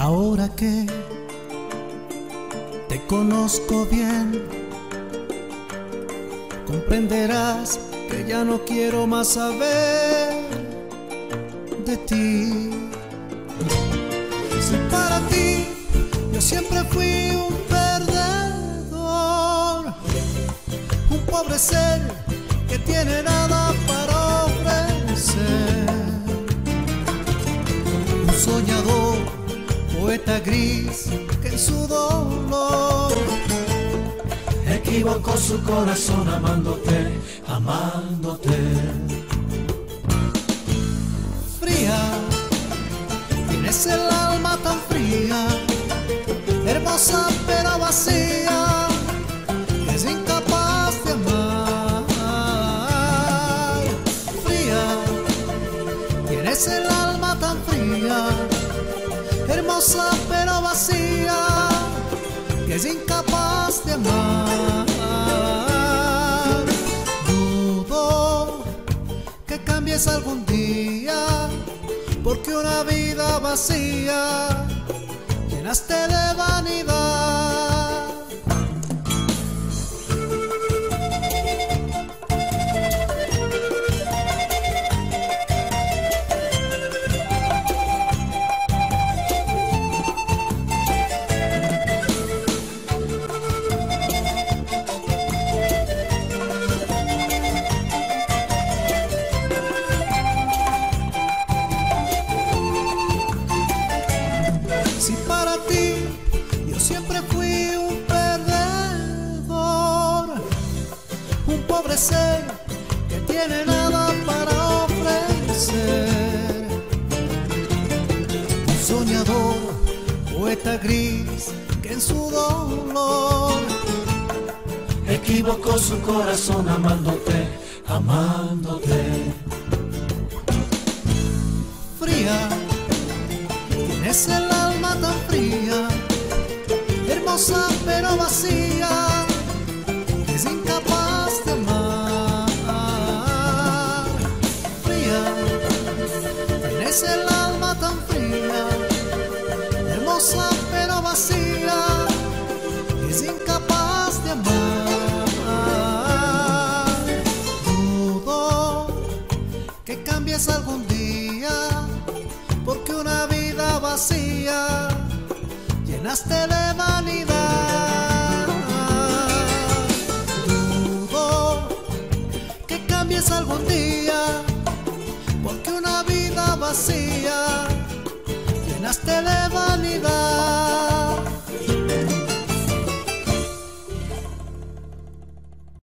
Ahora que te conozco bien, comprenderás que ya no quiero más saber de ti. Si para ti yo siempre fui un perdedor, un pobre ser que tiene nada para ofrecer, un soñador poeta gris que en su dolor equivocó su corazón amándote, amándote. Hermosa pero vacía, que es incapaz de amar. Dudo que cambies algún día, porque una vida vacía llenaste de vanidad. Ser que tiene nada para ofrecer, un soñador, poeta gris que en su dolor Equivocó su corazón amándote, amándote. fría, tienes el tienes el alma tan fría, hermosa pero vacía, es incapaz de amar. Dudo que cambies algún día, porque una vida vacía llenaste de vanidad. Dudo que cambies algún día, porque una vida vacía llenaste de vanidad.